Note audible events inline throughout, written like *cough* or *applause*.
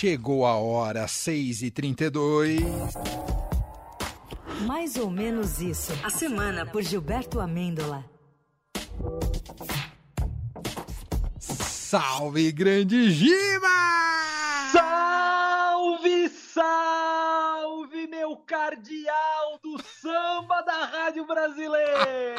Chegou a hora, 6h32. Mais ou menos isso. A semana por Gilberto Amêndola. Salve, grande Giba! Salve, salve, meu cardeal do samba da Rádio Brasileira!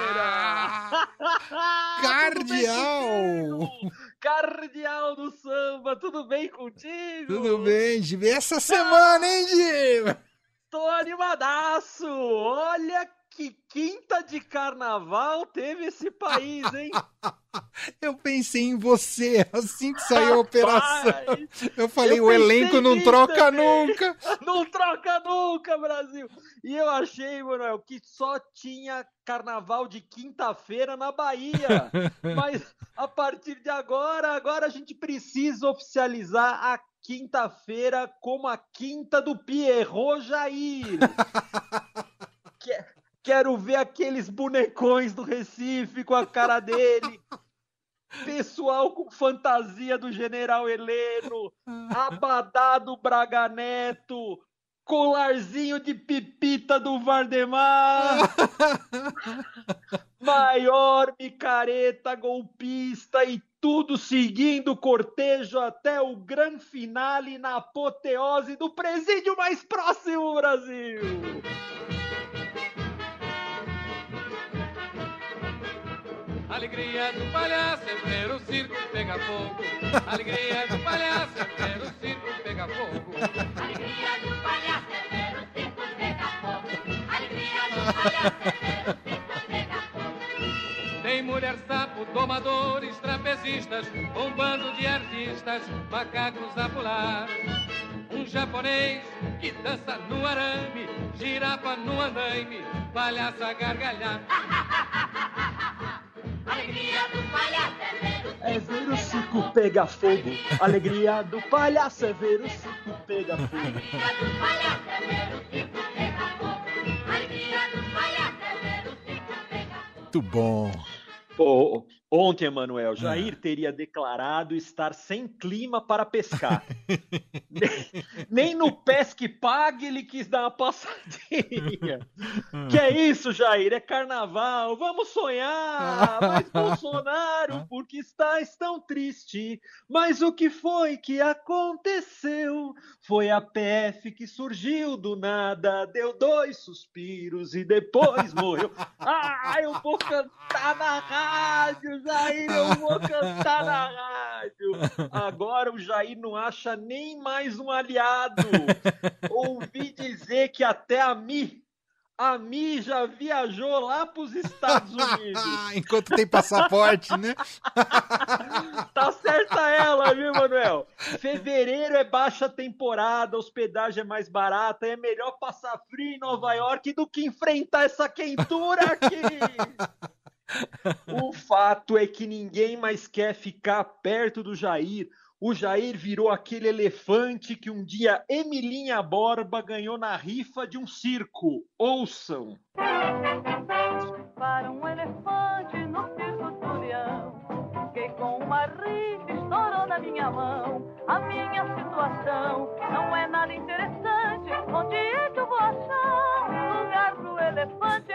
*laughs* cardeal! *laughs* Cardeal do samba, tudo bem contigo? Tudo bem, Giba. Essa semana, hein, Giba? Tô animadaço! Olha que quinta de carnaval teve esse país, hein? *laughs* *laughs* Eu pensei em você assim que saiu a operação. Eu falei, eu o elenco não troca também. nunca. *laughs* Não troca nunca, Brasil. E eu achei, Manuel, que só tinha carnaval de quinta-feira na Bahia. *laughs* Mas a partir de agora, agora a gente precisa oficializar a quinta-feira como a quinta do Pierrot Jair. que, Quero ver aqueles bonecões do Recife com a cara dele. *laughs* Pessoal com fantasia do General Heleno, abadá do Braga Neto, colarzinho de pipita do Vardemar, *laughs* maior micareta golpista e tudo seguindo o cortejo até o grande finale na apoteose do presídio mais próximo, Brasil! Alegria do palhaço é ver o circo pegar fogo. Alegria do palhaço é ver o circo pegar fogo. Alegria do palhaço é ver o circo pegar fogo. Alegria do palhaço é ver o circo pegar fogo. Tem mulher sapo, domadores, trapezistas, um bando de artistas, macacos a pular. Um japonês que dança no arame, girafa no andaime, palhaço a gargalhar. *laughs* Alegria do palhaço é ver o É ver o circo pegar fogo. Alegria do palhaço é ver o circo pegar fogo. Alegria do palhaço é ver o circo pegar fogo. Alegria do palhaço é ver o circo pegar fogo. Muito bom. Pô, Ontem, Emanuel, Jair é. teria declarado estar sem clima para pescar. *laughs* nem, nem, no pesque pague ele quis dar uma passadinha. que é isso, Jair? É carnaval, vamos sonhar. Mas *laughs* Bolsonaro, por que estás tão triste? Mas o que foi que aconteceu? Foi a PF que surgiu do nada, deu dois suspiros e depois morreu. *laughs* Ah, eu vou cantar na rádio! Jair, eu vou cantar na rádio. Agora o Jair não acha nem mais um aliado. Ouvi dizer que até a Mi, a Mi já viajou lá para os Estados Unidos. *laughs* Enquanto tem passaporte, né? *laughs* tá certa ela, viu, Manuel? Fevereiro é baixa temporada, hospedagem é mais barata, é melhor passar frio em Nova York do que enfrentar essa quentura aqui. *laughs* O fato é que ninguém mais quer ficar perto do Jair. O Jair virou aquele elefante que um dia Emilinha Borba ganhou na rifa de um circo. Ouçam. Para um elefante no circo do leão, que com uma rifa estourou na minha mão. A minha situação não é nada interessante. Onde é que eu vou achar elefante?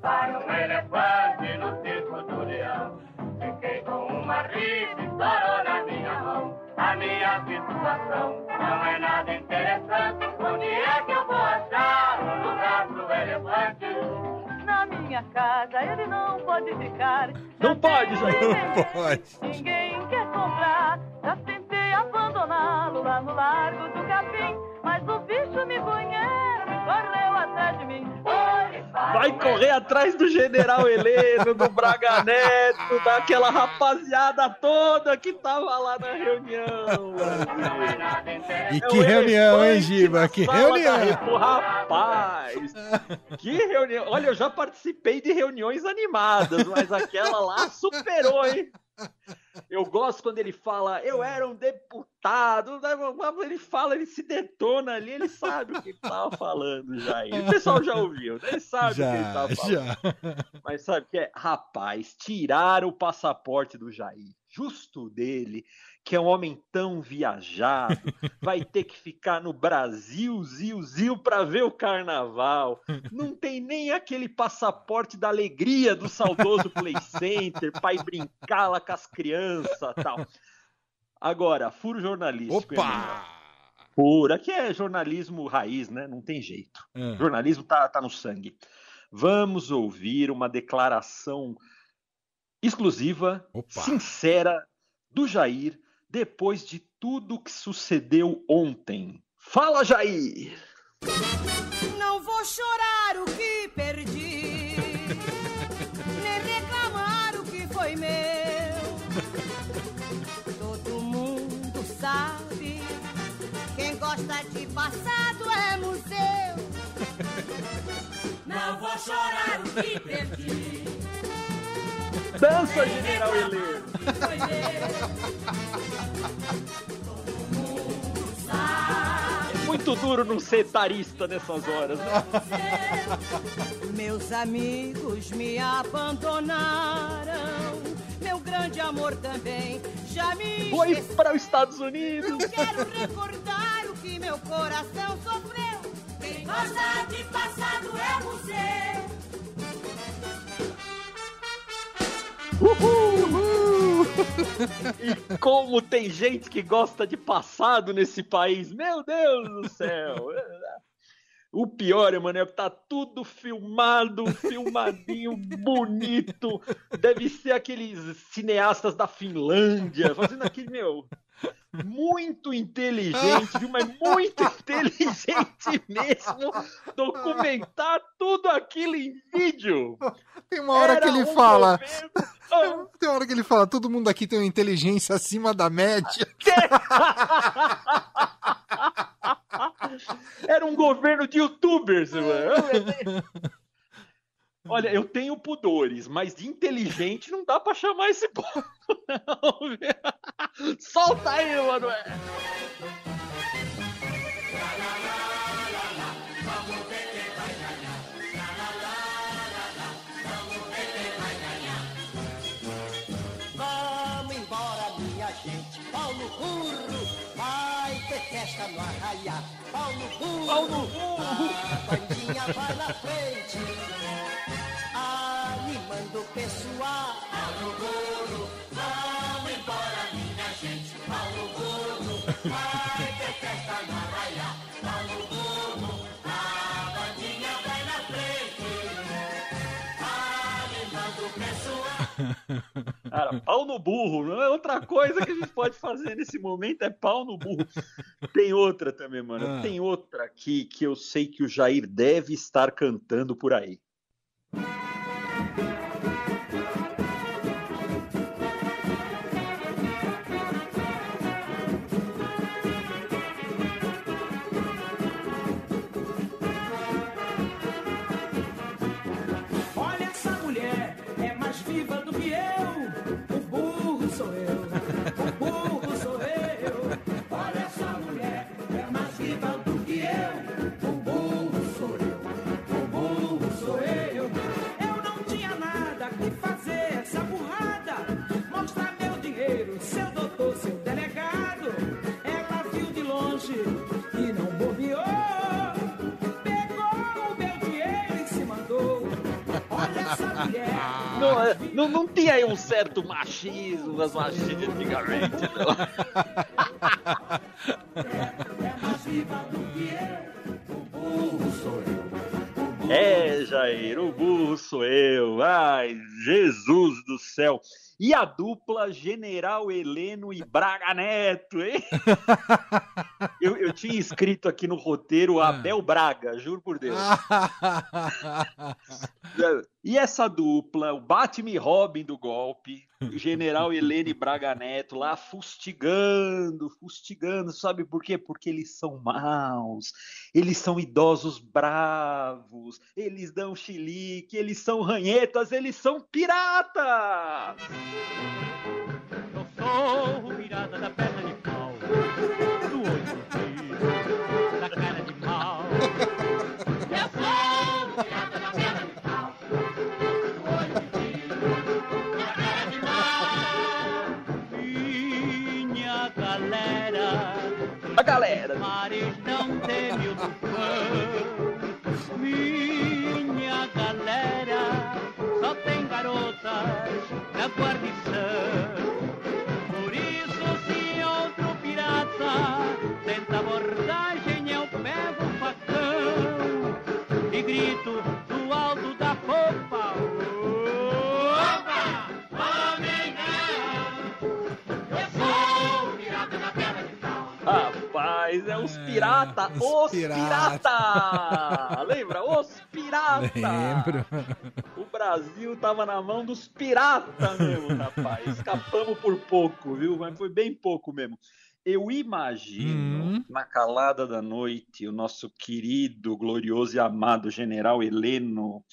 Para um elefante no circo do leão, fiquei com uma rifa estourou na minha mão. A minha situação não é nada interessante. Onde é que eu vou achar um lugar pro elefante? Na minha casa ele não pode ficar. Não pode, Jair. Não pode. Ninguém quer comprar. Já tentei abandoná-lo lá no Largo do Capim, mas o bicho me conhece, correu atrás de mim. Vai correr atrás do General Heleno, do Braga *laughs* Neto, daquela rapaziada toda que tava lá na reunião. E que é reunião, hein, Giba? Que reunião! rapaz! Que reunião! Olha, eu já participei de reuniões animadas, mas aquela lá superou, hein? Eu gosto quando ele fala, eu era um deputado. Ele fala, ele se detona ali, ele sabe o que ele estava falando já. O pessoal já ouviu, né? ele sabe já, o que ele estava falando. Já. Mas sabe o que é? Rapaz, tiraram o passaporte do Jair. Justo dele, que é um homem tão viajado, *laughs* vai ter que ficar no Brasil, Zil, Zil, para ver o carnaval. Não tem nem aquele passaporte da alegria do saudoso Play Center para ir brincar lá com as crianças tal. Agora, furo jornalístico. Opa! Pura, que é jornalismo raiz, né? Não tem jeito. Ah. Jornalismo tá, tá no sangue. Vamos ouvir uma declaração exclusiva, Opa. sincera, do Jair, depois de tudo que sucedeu ontem. Fala, Jair! Não vou chorar o que perdi, nem reclamar o que foi meu. Todo mundo sabe, quem gosta de passado é museu. Não vou chorar o que perdi, Dança, General Heleno! É muito duro não ser tarista nessas horas, né? Meus amigos me abandonaram. Meu grande amor também já me Foi para os Estados Unidos! Quero recordar o que meu coração sofreu. Quem gosta de passado é museu. *laughs* E como tem gente que gosta de passado nesse país, meu Deus do céu! *laughs* O pior, Emanuel, que tá tudo filmado, filmadinho, *laughs* bonito. Deve ser aqueles cineastas da Finlândia, fazendo aquele, meu, muito inteligente, viu? Mas muito *laughs* inteligente mesmo, documentar tudo aquilo em vídeo. Tem uma hora que Era ele um fala. *laughs* Tem uma hora que ele fala, todo mundo aqui tem uma inteligência acima da média. *laughs* Era um governo de youtubers, mano. Olha, eu tenho pudores, mas de inteligente não dá pra chamar esse *laughs* povo, não. Solta aí, Manoel. Vamos embora, minha gente. Paulo Burro, vai ter festa no arraiá. Paulo Burro, Paulo Burro. a bandinha vai na frente. Vai ter festa no Burro, a bandinha vai na frente. Animando o pessoal. Cara, pau no burro. Não é outra coisa que a gente pode fazer nesse momento, é pau no burro. Tem outra também, mano. Ah. Tem outra aqui que eu sei que o Jair deve estar cantando por aí. Olha Não, não, tinha aí um certo machismo das machistas antigamente, não. É, Jair, o burro sou eu. Ai, Jesus do céu. E a dupla General Heleno e Braga Neto, hein? *laughs* Eu, eu tinha escrito aqui no roteiro Abel Braga, juro por Deus. *laughs* E essa dupla, o Batman e Robin do golpe, o General Helene e Braga Neto lá fustigando, fustigando, sabe por quê? Porque eles são maus, eles são idosos bravos, eles dão chilique, eles são ranhetas, eles são piratas! Eu sou o virada da perna de pau, do olho do da cara de pau. Eu sou o virada da perna de pau, do olho do da cara de pau. Minha galera, a galera. Mares não teme o tufão. Minha galera, só tem garotas na guarda. É os pirata, os os pirata. pirata. *laughs* Lembra? Os pirata. Lembro. O Brasil tava na mão dos pirata mesmo, rapaz. Escapamos por pouco, viu? Mas foi bem pouco mesmo. Eu imagino, Hum. na calada da noite, o nosso querido, glorioso e amado general Heleno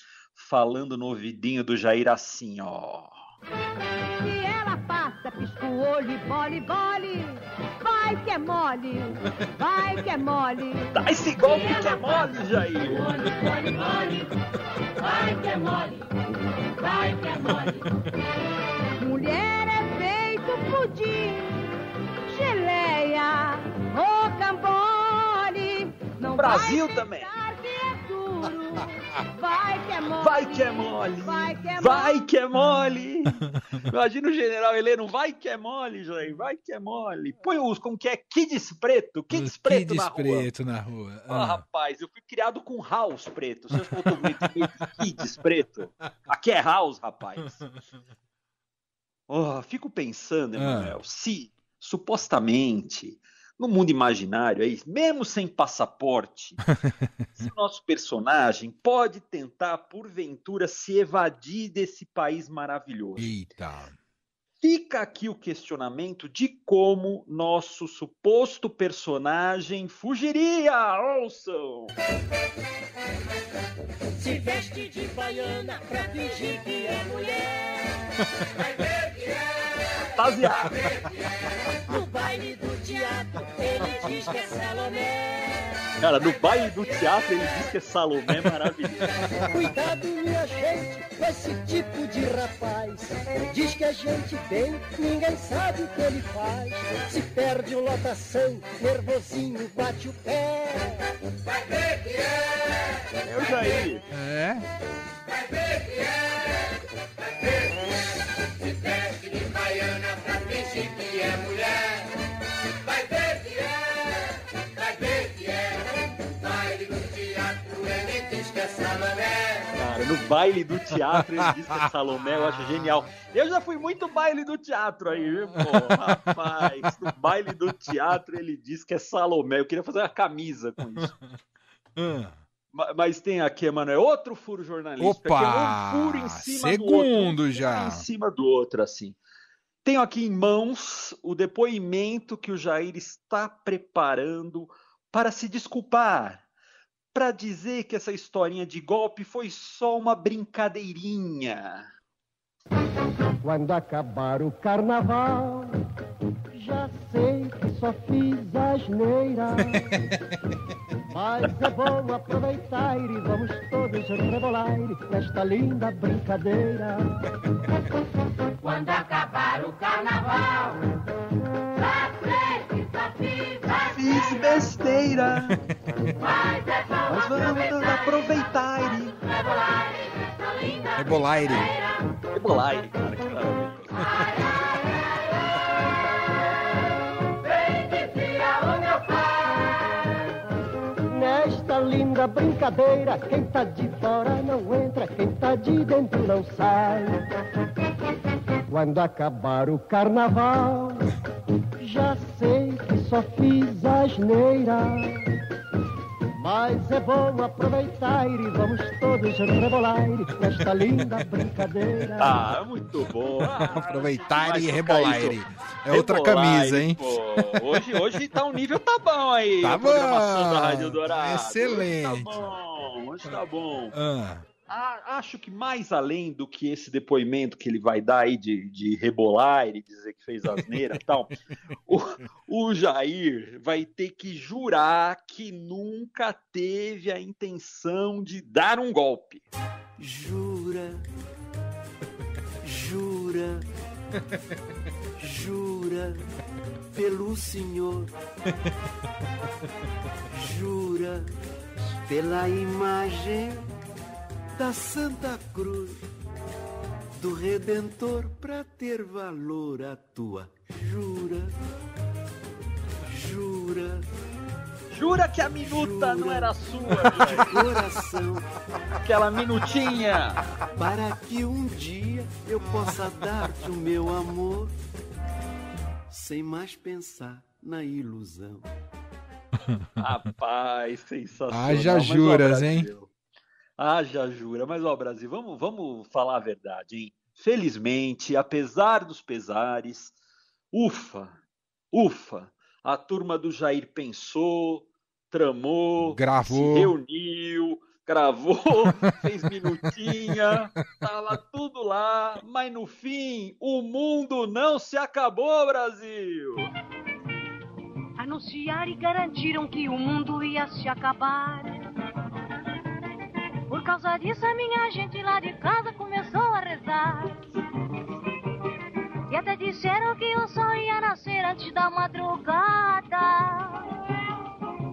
falando no ouvidinho do Jair assim, ó. Se ela passa, pisca o olho e bole, bole. Vai que é mole, vai que é mole. Dá esse golpe que é mole, Jair! Mole, mole, mole. Vai que é mole, vai que é mole. Mulher é feito pudim, geleia, rocambole. Brasil também. Vai que é mole. Vai que é mole! Vai que é Vai mole. que é mole! Imagina o general Heleno, vai que é mole, Jair, vai que é mole. Põe os, como que é? Kids preto, kids Os preto kids na rua. preto na rua. Ah, Ah. rapaz, eu fui criado com house preto. Seus kids preto. Aqui é house, rapaz. Oh, fico pensando, Emanuel, se supostamente no mundo imaginário aí, mesmo sem passaporte, *laughs* se o nosso personagem pode tentar porventura se evadir desse país maravilhoso. Eita. Fica aqui o questionamento de como nosso suposto personagem fugiria. Ouçam! Se veste de baiana pra fingir que é mulher. *laughs* Vai ver que é. Fantasiado. No baile do teatro, ele diz que é Salomé. Cara, no baile do teatro ele diz que é Salomé maravilhoso. Cuidado, minha gente, com esse tipo de rapaz. Diz que a gente tem, ninguém sabe o que ele faz. Se perde o lotação, nervosinho, bate o pé. Vai ver que é. Eu já ia. No baile do teatro ele diz que é Salomé, eu acho genial. Eu já fui muito baile do teatro aí, viu, pô? Rapaz, no baile do teatro ele diz que é Salomé. Eu queria fazer uma camisa com isso. Ah. Ma- Mas tem aqui, mano, é outro furo jornalístico. Opa! é um furo em cima do Segundo outro. um já. Em cima do outro, assim. Tenho aqui em mãos o depoimento que o Jair está preparando para se desculpar. Para dizer que essa historinha de golpe foi só uma brincadeirinha. Quando acabar o carnaval, já sei que só fiz asneira. *laughs* Mas é bom aproveitar e vamos todos rebolar nesta linda brincadeira. Quando acabar o carnaval, besteira, mas é vamos aproveitar e Rebolaire. rebolar, cara, que maravilha. Nesta linda brincadeira, quem tá de fora não entra, quem tá de dentro não sai. Quando acabar o carnaval, já só fiz asneira. Mas é bom aproveitar e vamos todos rebolar nesta linda *laughs* brincadeira. Ah, muito bom. Ah, *laughs* Aproveitar e isso. É outra camisa, hein? pô. Hoje, hoje tá um nível tá bom aí. Tá a programação bom. da Rádio Dourado. Excelente. Hoje tá bom, hoje tá bom. Ah. Ah, acho que mais além do que esse depoimento que ele vai dar aí de, de rebolar e dizer que fez asneira e tal, o, o Jair vai ter que jurar que nunca teve a intenção de dar um golpe. Jura, jura, Jura pelo Senhor, jura pela imagem da Santa Cruz, do Redentor, pra ter valor a tua. Jura, jura. Jura que a minuta não era sua, *laughs* de coração, Aquela minutinha. para que um dia eu possa dar-te o meu amor, sem mais pensar na ilusão. Rapaz, sensacional. Haja juras, Brasil, Haja jura. Mas, ó, Brasil, vamos, vamos falar a verdade, hein? Felizmente, apesar dos pesares, ufa, ufa, a turma do Jair pensou, tramou, Gravou. se reuniu, gravou, *laughs* fez minutinha, tava tudo lá, mas no fim, o mundo não se acabou, Brasil! Anunciaram e garantiram que o mundo ia se acabar. Causa disso, a minha gente lá de casa começou a rezar. E até disseram que o sol ia nascer antes da madrugada.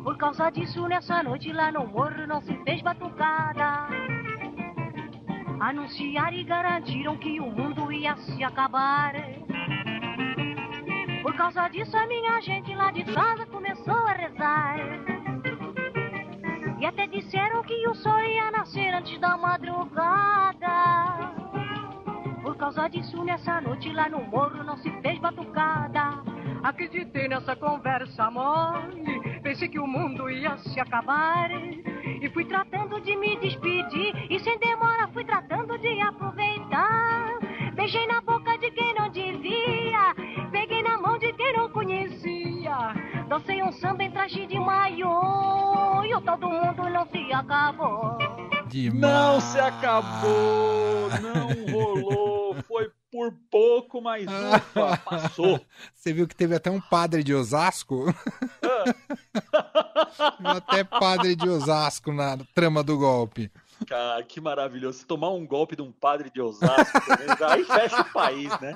Por causa disso, nessa noite lá no morro não se fez batucada. Anunciaram e garantiram que o mundo ia se acabar. Por causa disso, a minha gente lá de casa começou a rezar. O sol ia nascer antes da madrugada. Por causa disso, nessa noite lá no morro não se fez batucada. Acreditei nessa conversa mole, pensei que o mundo ia se acabar. E fui tratando de me despedir, e sem demora fui tratando de aproveitar. Beijei na boca Dancei um samba em traje de maiô, e o todo mundo não se acabou. Demais. Não se acabou, não rolou, foi por pouco, mas ufa, passou. *laughs* Você viu que teve até um padre de Osasco? *laughs* até padre de Osasco na trama do golpe. Cara, que maravilhoso. Se tomar um golpe de um padre de Osasco, aí fecha o país, né?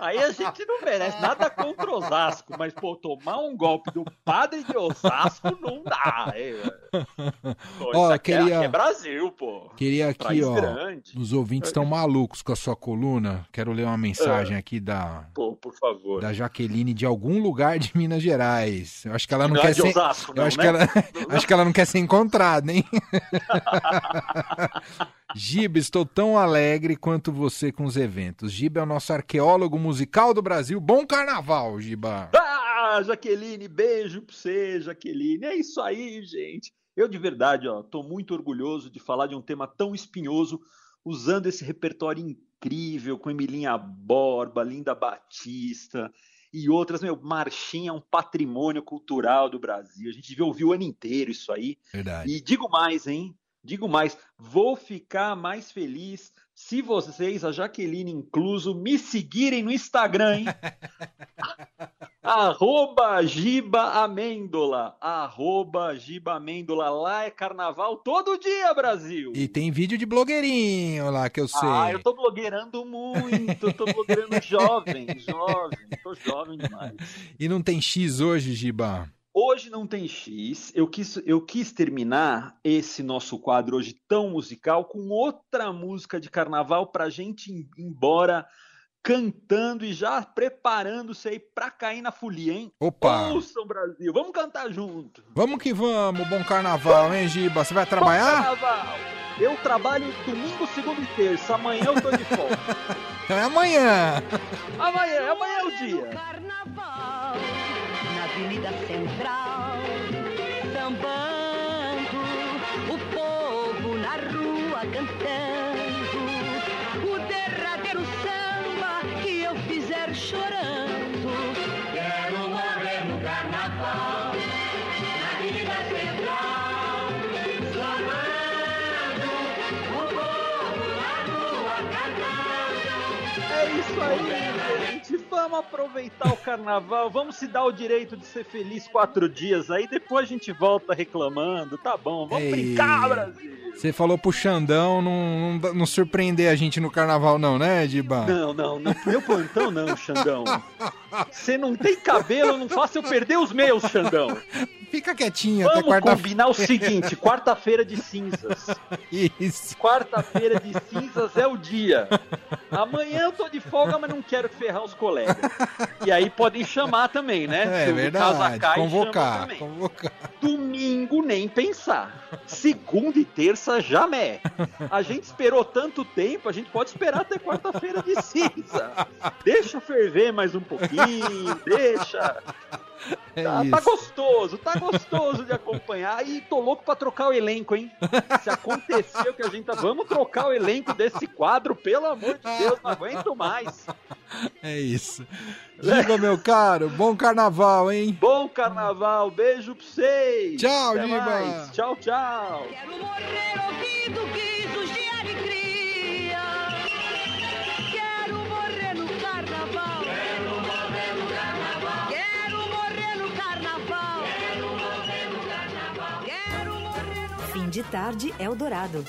Aí a gente não merece nada contra Osasco, mas, pô, tomar um golpe do padre de Osasco não dá. É, pô, Ó, aqui é- queria- aqui é Brasil, pô. Queria aqui, País ó. grande. Os ouvintes estão malucos com a sua coluna. Quero ler uma mensagem É. aqui da, Pô, por favor. da Jaqueline de algum lugar de Minas Gerais. Eu acho que ela não, Não é quer de ser. Osasco, eu não, acho, né? que ela... *laughs* acho que ela não quer ser encontrada, hein? *laughs* Giba, estou tão alegre quanto você com os eventos. Giba é o nosso arqueólogo musical do Brasil. Bom carnaval, Giba. Ah, Jaqueline, beijo pra você, Jaqueline. É isso aí, gente. Eu de verdade, ó, tô muito orgulhoso de falar de um tema tão espinhoso, usando esse repertório incrível com Emilinha Borba, Linda Batista e outras. Meu, Marchinha é um patrimônio cultural do Brasil. A gente devia ouvir o ano inteiro isso aí. Verdade. E digo mais, hein? Digo mais, vou ficar mais feliz se vocês, a Jaqueline incluso, me seguirem no Instagram, hein? *laughs* Arroba Giba Amêndola. Arroba Giba Amêndola. Lá é carnaval todo dia, Brasil. E tem vídeo de blogueirinho lá que eu sei. Ah, eu tô blogueirando muito. Eu tô blogueirando *laughs* jovem, jovem. Tô jovem demais. E não tem X hoje, Giba? Hoje não tem X. Eu quis, eu quis terminar esse nosso quadro hoje tão musical com outra música de carnaval pra gente ir embora cantando e já preparando-se aí pra cair na folia, hein? Opa! Ouçam, Brasil. Vamos cantar junto. Vamos que vamos, bom carnaval, hein, Giba? Você vai Bom trabalhar? carnaval. Eu trabalho domingo, segunda e terça. Amanhã eu tô de *laughs* folga. Então é amanhã. amanhã, amanhã é o dia. Avenida Central, Vamos aproveitar o carnaval, vamos se dar o direito de ser feliz quatro dias aí, depois a gente volta reclamando, tá bom? Vamos Ei. brincar, Brasil! Você falou pro Xandão não, não, não surpreender a gente no carnaval, não, né, Diba? Não, não, não. Meu plantão não, Xandão. Você não tem cabelo, não faça eu perder os meus, Xandão. Fica quietinho até Vamos quarta-feira. combinar o seguinte: quarta-feira de cinzas. Isso. Quarta-feira de cinzas é o dia. Amanhã eu tô de folga, mas não quero ferrar os colegas. E aí podem chamar também, né? É Se verdade. Convocar, também. convocar. Domingo nem pensar. Segunda e terça jamais. A gente esperou tanto tempo, a gente pode esperar até quarta-feira de cinza. Deixa ferver mais um pouquinho, deixa. É Tá, tá gostoso, tá gostoso de acompanhar. E tô louco pra trocar o elenco, hein? Se aconteceu que a gente tá. Vamos trocar o elenco desse quadro, pelo amor de Deus, não aguento mais. É isso. Diba, meu caro, bom carnaval, hein? Bom carnaval, beijo pra vocês. Tchau, Até Giba. mais. Tchau, tchau. Quero morrer ouvindo guizos de alegria. Quero morrer no carnaval. Quero morrer no carnaval. Quero morrer no carnaval. Quero morrer no carnaval. Quero morrer no Fim de tarde Eldorado.